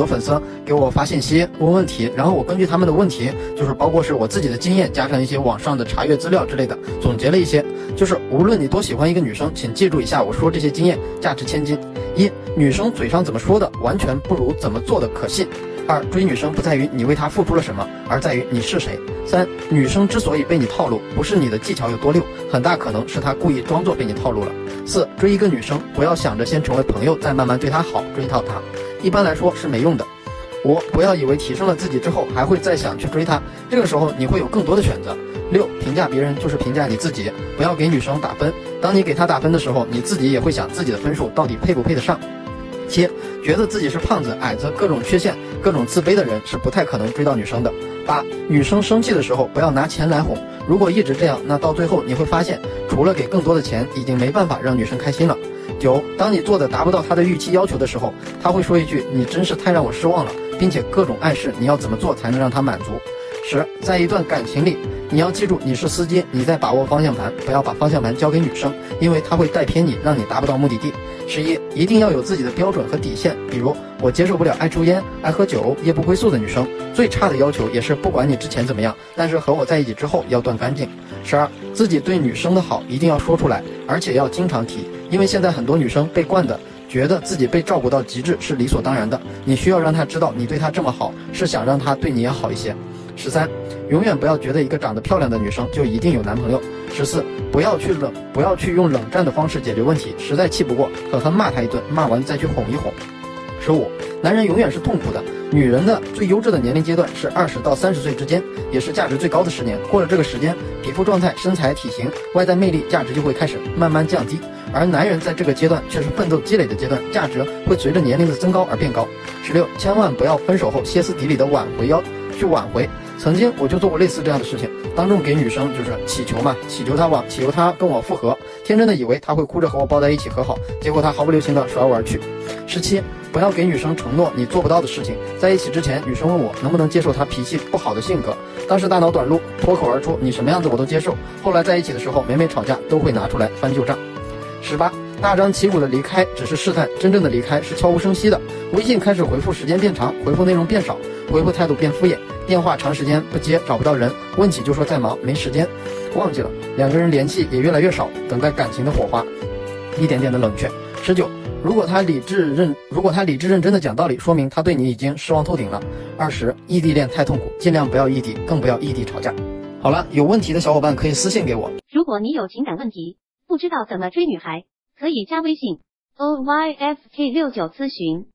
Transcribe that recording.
多粉丝给我发信息问问题，然后我根据他们的问题，就是包括是我自己的经验，加上一些网上的查阅资料之类的，总结了一些。就是无论你多喜欢一个女生，请记住一下我说这些经验，价值千金。一，女生嘴上怎么说的，完全不如怎么做的可信。二，追女生不在于你为她付出了什么，而在于你是谁。三，女生之所以被你套路，不是你的技巧有多溜，很大可能是她故意装作被你套路了。四，追一个女生，不要想着先成为朋友，再慢慢对她好，追到她。一般来说是没用的。五，不要以为提升了自己之后还会再想去追她，这个时候你会有更多的选择。六，评价别人就是评价你自己，不要给女生打分。当你给她打分的时候，你自己也会想自己的分数到底配不配得上。七，觉得自己是胖子、矮子，各种缺陷、各种自卑的人是不太可能追到女生的。八，女生生气的时候不要拿钱来哄，如果一直这样，那到最后你会发现，除了给更多的钱，已经没办法让女生开心了。九，当你做的达不到他的预期要求的时候，他会说一句：“你真是太让我失望了”，并且各种暗示你要怎么做才能让他满足。十，在一段感情里，你要记住你是司机，你在把握方向盘，不要把方向盘交给女生，因为她会带偏你，让你达不到目的地。十一，一定要有自己的标准和底线，比如我接受不了爱抽烟、爱喝酒、夜不归宿的女生。最差的要求也是不管你之前怎么样，但是和我在一起之后要断干净。十二，自己对女生的好一定要说出来，而且要经常提。因为现在很多女生被惯的，觉得自己被照顾到极致是理所当然的。你需要让她知道，你对她这么好，是想让她对你也好一些。十三，永远不要觉得一个长得漂亮的女生就一定有男朋友。十四，不要去冷，不要去用冷战的方式解决问题，实在气不过，狠狠骂她一顿，骂完再去哄一哄。十五，男人永远是痛苦的，女人的最优质的年龄阶段是二十到三十岁之间，也是价值最高的十年。过了这个时间，皮肤状态、身材、体型、外在魅力、价值就会开始慢慢降低。而男人在这个阶段却是奋斗积累的阶段，价值会随着年龄的增高而变高。十六，千万不要分手后歇斯底里的挽回，要去挽回。曾经我就做过类似这样的事情，当众给女生就是祈求嘛，祈求她往，祈求她跟我复合，天真的以为她会哭着和我抱在一起和好，结果她毫不留情的甩我而去。十七，不要给女生承诺你做不到的事情。在一起之前，女生问我能不能接受她脾气不好的性格，当时大脑短路，脱口而出你什么样子我都接受。后来在一起的时候，每每吵架都会拿出来翻旧账。十八，大张旗鼓的离开只是试探，真正的离开是悄无声息的。微信开始回复时间变长，回复内容变少，回复态度变敷衍。电话长时间不接，找不到人，问起就说在忙，没时间，忘记了。两个人联系也越来越少，等待感情的火花，一点点的冷却。十九，如果他理智认，如果他理智认真的讲道理，说明他对你已经失望透顶了。二十，异地恋太痛苦，尽量不要异地，更不要异地吵架。好了，有问题的小伙伴可以私信给我。如果你有情感问题，不知道怎么追女孩，可以加微信 o y f k 六九咨询。